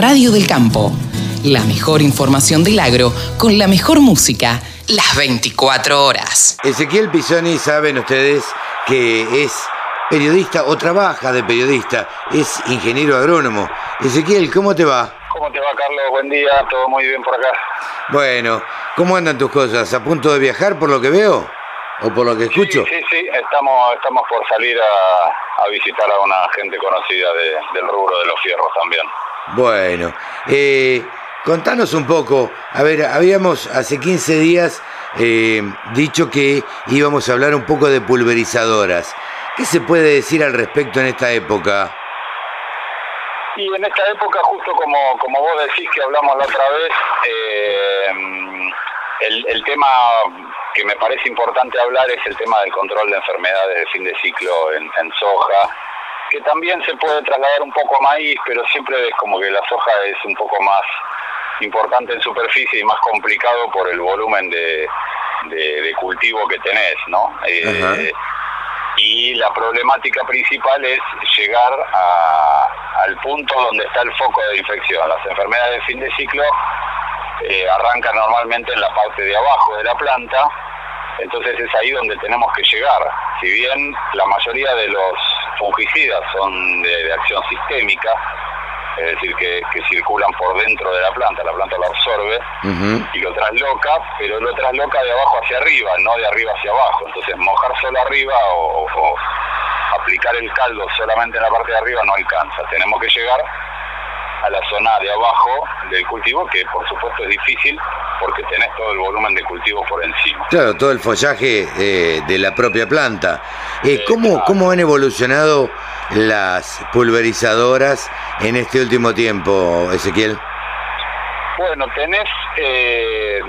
radio del campo. La mejor información del agro con la mejor música las 24 horas. Ezequiel Pisoni, saben ustedes que es periodista o trabaja de periodista, es ingeniero agrónomo. Ezequiel, ¿cómo te va? ¿Cómo te va, Carlos? Buen día, todo muy bien por acá. Bueno, ¿cómo andan tus cosas? ¿A punto de viajar por lo que veo? ¿O por lo que escucho? Sí, sí, estamos, estamos por salir a, visitar a una gente conocida del rubro de los fierros también. Bueno, eh, contanos un poco, a ver, habíamos hace 15 días eh, dicho que íbamos a hablar un poco de pulverizadoras. ¿Qué se puede decir al respecto en esta época? Y en esta época, justo como, como vos decís que hablamos la otra vez, eh, el, tema que me parece importante hablar es el tema del control de enfermedades de fin de ciclo en, soja, que también se puede trasladar un poco a maíz, pero siempre es como que la soja es un poco más importante en superficie y más complicado por el volumen de, cultivo que tenés, ¿no? Eh, y la problemática principal es llegar al punto donde está el foco de infección. Las enfermedades de fin de ciclo eh, arrancan normalmente en la parte de abajo de la planta, entonces es ahí donde tenemos que llegar. Si bien la mayoría de los fungicidas son de acción sistémica, es decir, que, circulan por dentro de la planta, la planta lo absorbe y lo trasloca, pero lo trasloca de abajo hacia arriba, no de arriba hacia abajo. Entonces, mojar solo arriba o, aplicar el caldo solamente en la parte de arriba no alcanza. Tenemos que llegar a la zona de abajo del cultivo, que por supuesto es difícil porque tenés todo el volumen de cultivo por encima. Claro, todo el follaje eh, de la propia planta. Eh, ¿cómo, ¿Cómo han evolucionado las pulverizadoras en este último tiempo, Ezequiel? Bueno, tenés eh,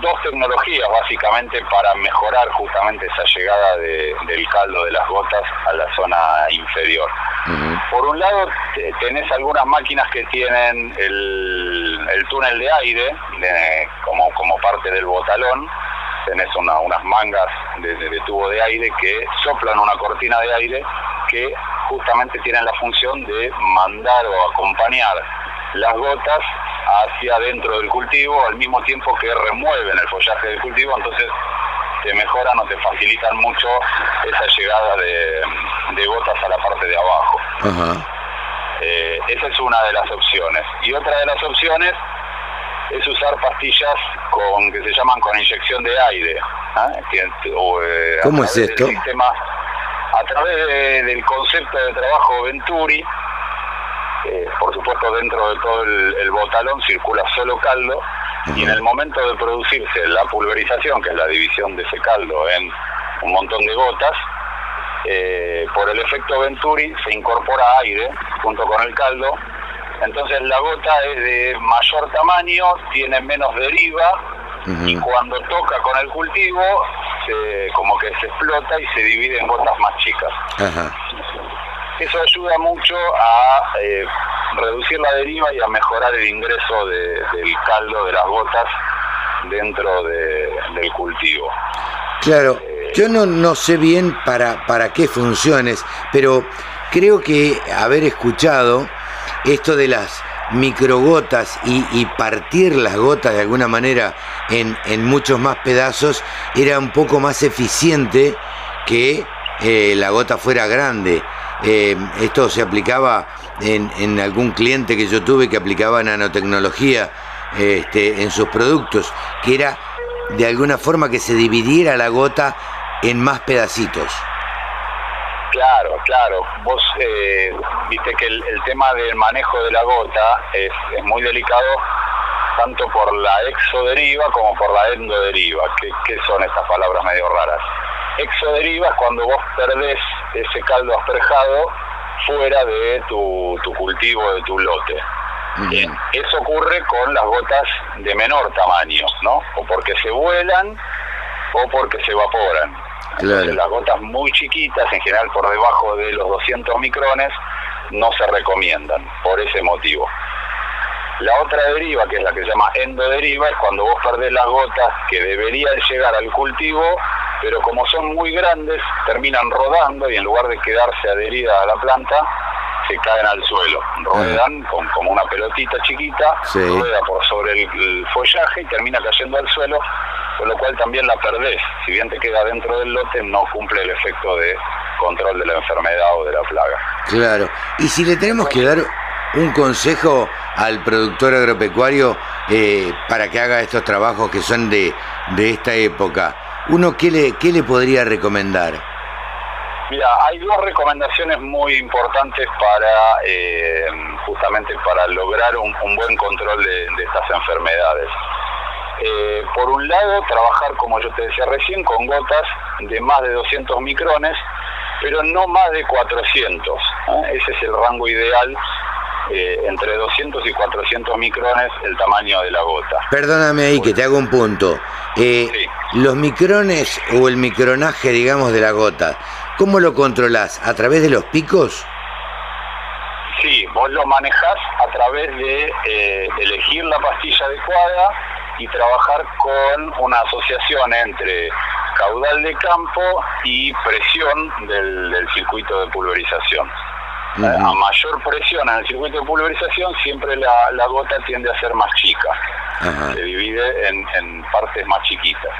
dos tecnologías básicamente para mejorar justamente esa llegada del caldo de las gotas a la zona inferior. Por un lado, tenés algunas máquinas que tienen el, túnel de aire como, como parte del botalón, tenés unas mangas de, tubo de aire que soplan una cortina de aire que justamente tienen la función de mandar o acompañar las gotas hacia dentro del cultivo al mismo tiempo que remueven el follaje del cultivo, entonces te mejoran o te facilitan mucho esa llegada de, gotas a la parte de abajo. Esa es una de las opciones. Y otra de las opciones es usar pastillas con que se llaman con inyección de aire. ¿ah? Eh, ¿Cómo es esto? a través del concepto de trabajo Venturi, eh, por supuesto dentro de todo el, botalón circula solo caldo y en el momento de producirse la pulverización, que es la división de ese caldo en un montón de gotas, eh, por el efecto Venturi se incorpora aire junto con el caldo entonces la gota es de mayor tamaño, tiene menos deriva y cuando toca con el cultivo se, como que se explota y se divide en gotas más chicas. Eso ayuda mucho a eh, reducir la deriva y a mejorar el ingreso del caldo de las gotas dentro del cultivo. Claro, yo no, no sé bien para, para qué funciones, pero creo que haber escuchado esto de las microgotas y, y, partir las gotas de alguna manera en, en, muchos más pedazos era un poco más eficiente que eh, la gota fuera grande. Eh, esto se aplicaba en, en, algún cliente que yo tuve que aplicaba nanotecnología este, en sus productos, que era de alguna forma que se dividiera la gota en más pedacitos. Claro, claro. Vos eh, viste que el, tema del manejo de la gota es, muy delicado tanto por la exoderiva como por la endoderiva. ¿Qué, ¿Qué, son estas palabras medio raras? Exoderiva es cuando vos perdés ese caldo asperjado fuera de tu, cultivo, de tu lote. Bien. Eso ocurre con las gotas de menor tamaño, ¿no? O porque se vuelan o porque se evaporan. Las gotas muy chiquitas, en general por debajo de los 200 micrones, no se recomiendan por ese motivo. La otra deriva, que es la que se llama endoderiva, es cuando vos perdés las gotas que deberían llegar al cultivo, pero como son muy grandes, terminan rodando y en lugar de quedarse adherida a la planta, se caen al suelo. Ruedan con, como una pelotita chiquita, rueda por sobre el, follaje y termina cayendo al suelo, con lo cual también la perdés. Si bien te queda dentro del lote, no cumple el efecto de control de la enfermedad o de la plaga. Claro. Y si le tenemos que dar un consejo al productor agropecuario eh, para que haga estos trabajos que son de, de esta época, ¿uno qué le, qué le podría recomendar? Mira, hay dos recomendaciones muy importantes para eh, justamente para lograr un, buen control de, estas enfermedades. Eh, por un lado, trabajar, como yo te decía recién, con gotas de más de 200 micrones, pero no más de 400. Ese es el rango ideal eh, entre 200 y 400 micrones el tamaño de la gota. Perdóname ahí que te hago un punto. Los micrones o el micronaje, digamos, de la gota, ¿Cómo lo controlás? ¿A través de los picos? Sí, vos lo manejás a través de eh, elegir la pastilla adecuada y trabajar con una asociación entre caudal de campo y presión del, circuito de pulverización. A mayor presión en el circuito de pulverización, siempre la, gota tiende a ser más chica. Se divide en partes más chiquitas.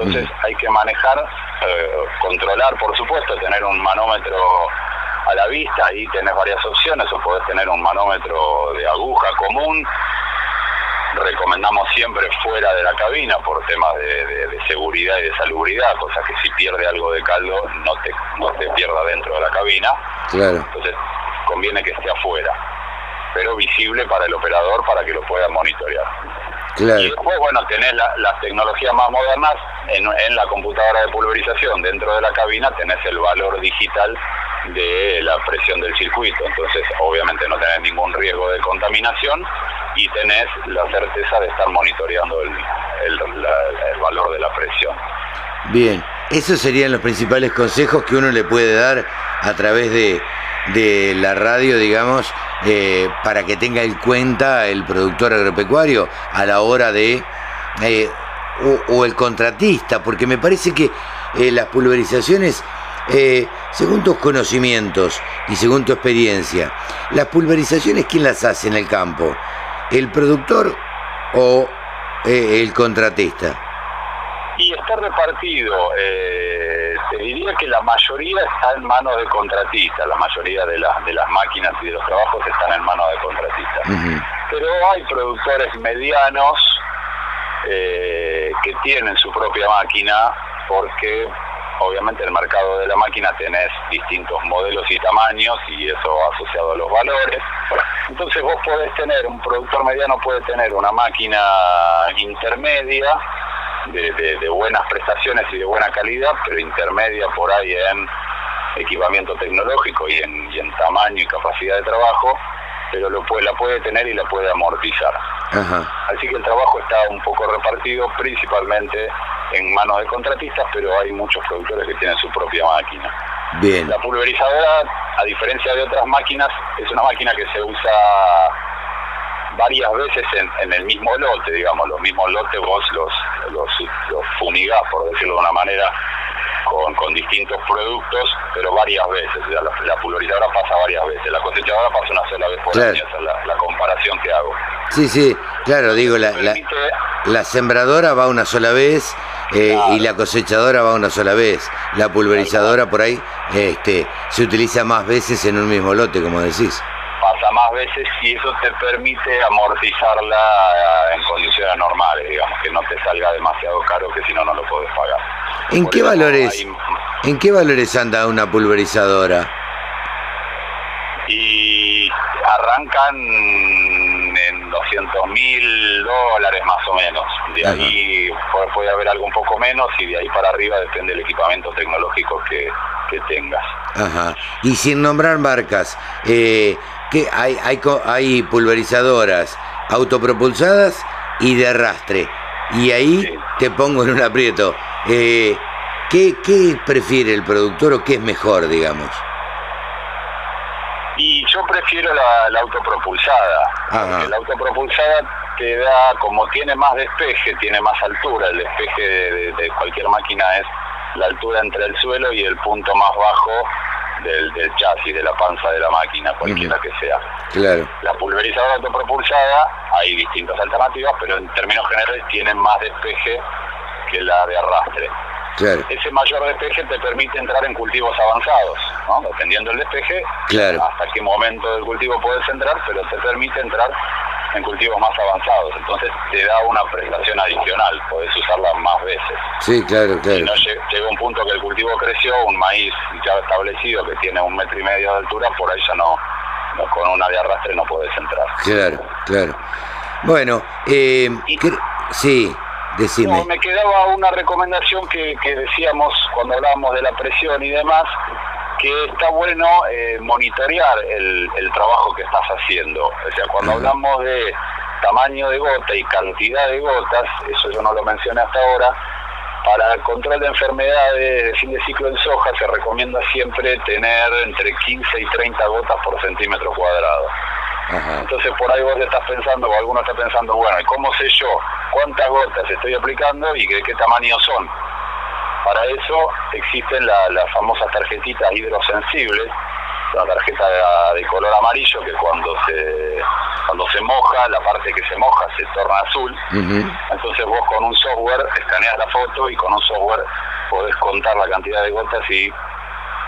Entonces hay que manejar, eh, controlar, por supuesto, tener un manómetro a la vista, ahí tenés varias opciones, o podés tener un manómetro de aguja común. Recomendamos siempre fuera de la cabina por temas de, seguridad y de salubridad, cosa que si pierde algo de caldo no te, no te pierda dentro de la cabina. Entonces conviene que esté afuera, pero visible para el operador para que lo pueda monitorear. Y después, bueno, tenés las tecnologías más modernas en, la computadora de pulverización. Dentro de la cabina tenés el valor digital de la presión del circuito. Entonces, obviamente no tenés ningún riesgo de contaminación y tenés la certeza de estar monitoreando el, el valor de la presión. Bien, esos serían los principales consejos que uno le puede dar a través de, de la radio, digamos, eh, para que tenga en cuenta el productor agropecuario a la hora de, eh, o, el contratista, porque me parece que eh, las pulverizaciones, según tus conocimientos y según tu experiencia, las pulverizaciones, ¿quién las hace en el campo? ¿El productor o el contratista? Y está repartido. Eh, te diría que la mayoría está en manos de contratistas, la mayoría de, de las máquinas y de los trabajos están en manos de contratistas. Pero hay productores medianos eh, que tienen su propia máquina porque obviamente en el mercado de la máquina tenés distintos modelos y tamaños y eso asociado a los valores. Entonces vos podés tener, un productor mediano puede tener una máquina intermedia de, buenas prestaciones y de buena calidad, pero intermedia por ahí en equipamiento tecnológico y en, tamaño y capacidad de trabajo, pero la puede tener y la puede amortizar. Así que el trabajo está un poco repartido principalmente en manos de contratistas, pero hay muchos productores que tienen su propia máquina. Bien. La pulverizadora, a diferencia de otras máquinas, es una máquina que se usa varias veces en, el mismo lote, digamos, los mismos lotes vos los, los, fumigás, por decirlo de una manera, con, con distintos productos, pero varias veces. la, pulverizadora pasa varias veces, la cosechadora pasa una sola vez por año, esa es la, comparación que hago. Sí, sí, claro, digo, la, la, sembradora va una sola vez eh, y la cosechadora va una sola vez. La pulverizadora por ahí este, se utiliza más veces en un mismo lote, como decís veces y eso te permite amortizarla eh, en condiciones normales, digamos, que no te salga demasiado caro que si no no lo puedes pagar. ¿En qué valores en qué valores anda una pulverizadora? Y arrancan en 200 mil dólares más o menos. De ahí puede, haber algo un poco menos y de ahí para arriba depende del equipamiento tecnológico que, que tengas. Ajá. Y sin nombrar marcas, eh, que hay, hay, hay pulverizadoras autopropulsadas y de arrastre. Y ahí te pongo en un aprieto. Eh, ¿qué, prefiere el productor o qué es mejor, digamos? Y yo prefiero la, autopropulsada. La autopropulsada te da, como tiene más despeje, tiene más altura. El despeje de, de cualquier máquina es la altura entre el suelo y el punto más bajo del, chasis, de la panza de la máquina, cualquiera que sea. Claro. La pulverizadora autopropulsada, hay distintas alternativas, pero en términos generales tienen más despeje que la de arrastre. Ese mayor despeje te permite entrar en cultivos avanzados, ¿no? dependiendo del despeje, claro. hasta qué momento del cultivo puedes entrar, pero te permite entrar en cultivos más avanzados. Entonces te da una prestación adicional, podés usarla más veces. Sí, claro, claro. Si no llega un punto que el cultivo creció, un maíz ya establecido que tiene un metro y medio de altura, por ahí ya no, con una de arrastre no puedes entrar. Claro, claro. Bueno, eh, sí. Decime. me quedaba una recomendación que, que decíamos cuando hablábamos de la presión y demás, que está bueno eh, monitorear el, el, trabajo que estás haciendo. O sea, cuando hablamos de tamaño de gota y cantidad de gotas, eso yo no lo mencioné hasta ahora, para el control de enfermedades de fin de ciclo en soja se recomienda siempre tener entre 15 y 30 gotas por centímetro cuadrado. Entonces por ahí vos estás pensando, o alguno está pensando, bueno, ¿y cómo sé yo cuántas gotas estoy aplicando y de qué tamaño son? Para eso existen las famosas tarjetitas hidrosensibles, una tarjeta de, color amarillo que cuando se cuando se moja, la parte que se moja se torna azul. Entonces vos con un software escaneas la foto y con un software podés contar la cantidad de gotas y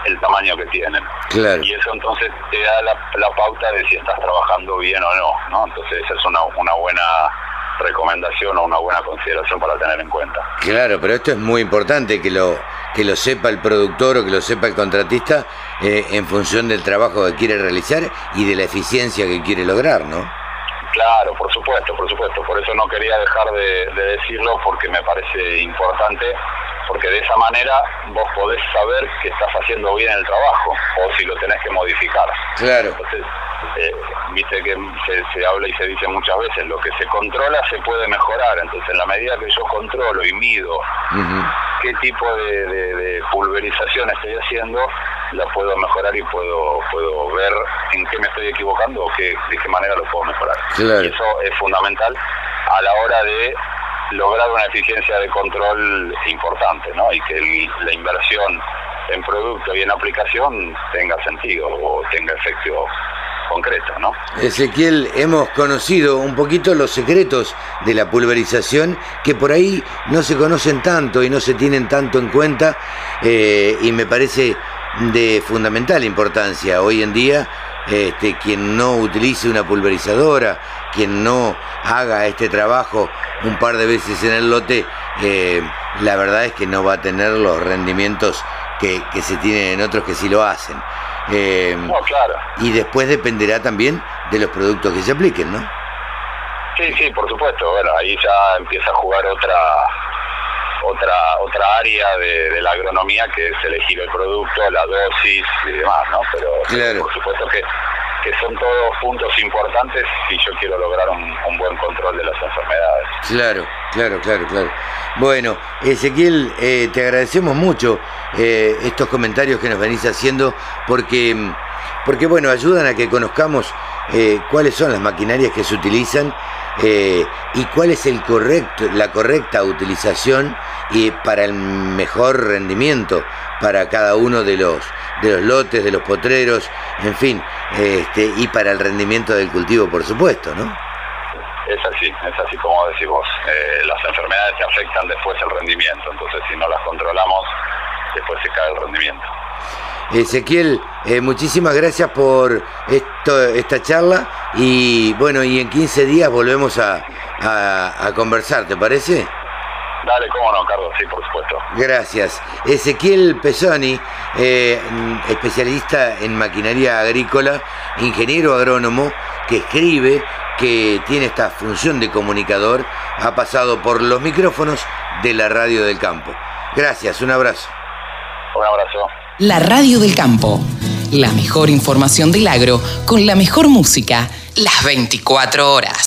el tamaño que tienen. Y eso entonces te da la, pauta de si estás trabajando bien o no, ¿no? Entonces esa es una, una buena recomendación o una buena consideración para tener en cuenta. Claro, pero esto es muy importante que lo que lo sepa el productor o que lo sepa el contratista eh, en función del trabajo que quiere realizar y de la eficiencia que quiere lograr, ¿no? Claro, por supuesto, por supuesto. Por eso no quería dejar de, decirlo porque me parece importante, porque de esa manera vos podés saber que estás haciendo bien el trabajo o si lo tenés que modificar. Claro. Entonces, eh, viste que se, habla y se dice muchas veces, lo que se controla se puede mejorar. Entonces, en la medida que yo controlo y mido qué tipo de, pulverización estoy haciendo, la puedo mejorar y puedo puedo ver en qué me estoy equivocando o qué, de qué manera lo puedo mejorar. Y eso es fundamental a la hora de lograr una eficiencia de control importante, ¿no? Y que la inversión en producto y en aplicación tenga sentido o tenga efecto Ezequiel, hemos conocido un poquito los secretos de la pulverización que por ahí no se conocen tanto y no se tienen tanto en cuenta eh, y me parece de fundamental importancia hoy en día este, quien no utilice una pulverizadora, quien no haga este trabajo un par de veces en el lote, eh, la verdad es que no va a tener los rendimientos que se tienen en otros que sí lo hacen. Eh, no, claro. Y después dependerá también de los productos que se apliquen, ¿no? Sí, sí, por supuesto. Bueno, ahí ya empieza a jugar otra otra otra área de, la agronomía que es elegir el producto, la dosis y demás, ¿no? Pero por supuesto que, que son todos puntos importantes si yo quiero lograr un, buen control de las enfermedades. Claro, claro, claro, claro. Bueno, Ezequiel, eh, te agradecemos mucho eh, estos comentarios que nos venís haciendo porque, porque bueno, ayudan a que conozcamos eh, cuáles son las maquinarias que se utilizan eh, y cuál es el correcto, la correcta utilización y para el mejor rendimiento para cada uno de los, de los lotes, de los potreros, en fin, este, y para el rendimiento del cultivo, por supuesto, ¿no? Es así, es así como decís vos. Eh, las enfermedades se afectan después el rendimiento, entonces si no las controlamos, después se cae el rendimiento. Ezequiel, eh, muchísimas gracias por esto, esta charla y bueno, y en 15 días volvemos a, conversar, ¿te parece? Dale, cómo no, Carlos, sí, por supuesto. Gracias. Ezequiel Pesoni, eh, especialista en maquinaria agrícola, ingeniero agrónomo, que escribe, que tiene esta función de comunicador, ha pasado por los micrófonos de la radio del campo. Gracias, un abrazo. Un abrazo. La radio del campo. La mejor información del agro con la mejor música las 24 horas.